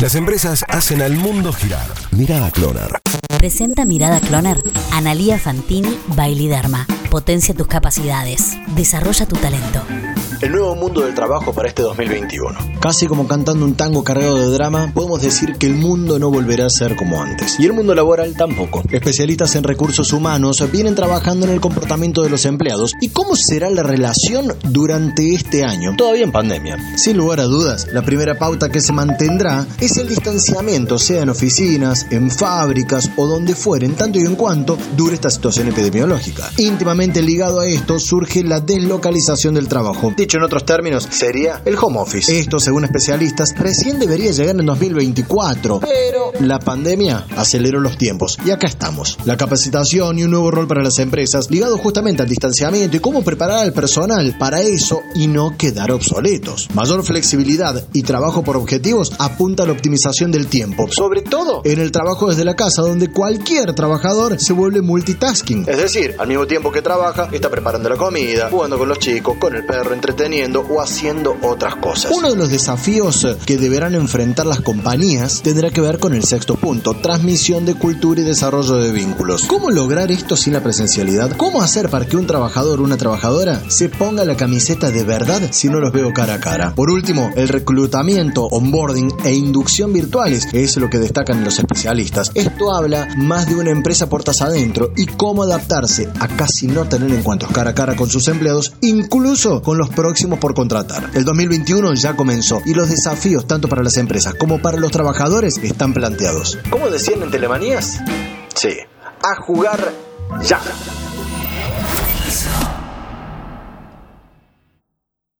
Las empresas hacen al mundo girar. Mirada Cloner. Presenta Mirada Cloner. Analía Fantini Bailiderma. Potencia tus capacidades. Desarrolla tu talento. El nuevo mundo del trabajo para este 2021. Casi como cantando un tango cargado de drama, podemos decir que el mundo no volverá a ser como antes. Y el mundo laboral tampoco. Especialistas en recursos humanos vienen trabajando en el comportamiento de los empleados y cómo será la relación durante este año. Todavía en pandemia. Sin lugar a dudas, la primera pauta que se mantendrá es el distanciamiento, sea en oficinas, en fábricas o donde fueren, tanto y en cuanto dure esta situación epidemiológica. Íntimamente ligado a esto surge la deslocalización del trabajo. Dicho en otros términos, sería el home office. Esto, según especialistas, recién debería llegar en 2024, pero la pandemia aceleró los tiempos y acá estamos. La capacitación y un nuevo rol para las empresas ligado justamente al distanciamiento y cómo preparar al personal para eso y no quedar obsoletos. Mayor flexibilidad y trabajo por objetivos apunta a la optimización del tiempo, sobre todo en el trabajo desde la casa donde cualquier trabajador se vuelve multitasking. Es decir, al mismo tiempo que trabaja, está preparando la comida, jugando con los chicos, con el perro, entretenido o haciendo otras cosas. Uno de los desafíos que deberán enfrentar las compañías tendrá que ver con el sexto punto, transmisión de cultura y desarrollo de vínculos. ¿Cómo lograr esto sin la presencialidad? ¿Cómo hacer para que un trabajador o una trabajadora se ponga la camiseta de verdad si no los veo cara a cara? Por último, el reclutamiento, onboarding e inducción virtuales es lo que destacan los especialistas. Esto habla más de una empresa puertas adentro y cómo adaptarse a casi no tener encuentros cara a cara con sus empleados, incluso con los próximos por contratar. El 2021 ya comenzó y los desafíos tanto para las empresas como para los trabajadores están planteados. ¿Cómo decían en Telemanías? Sí, a jugar ya.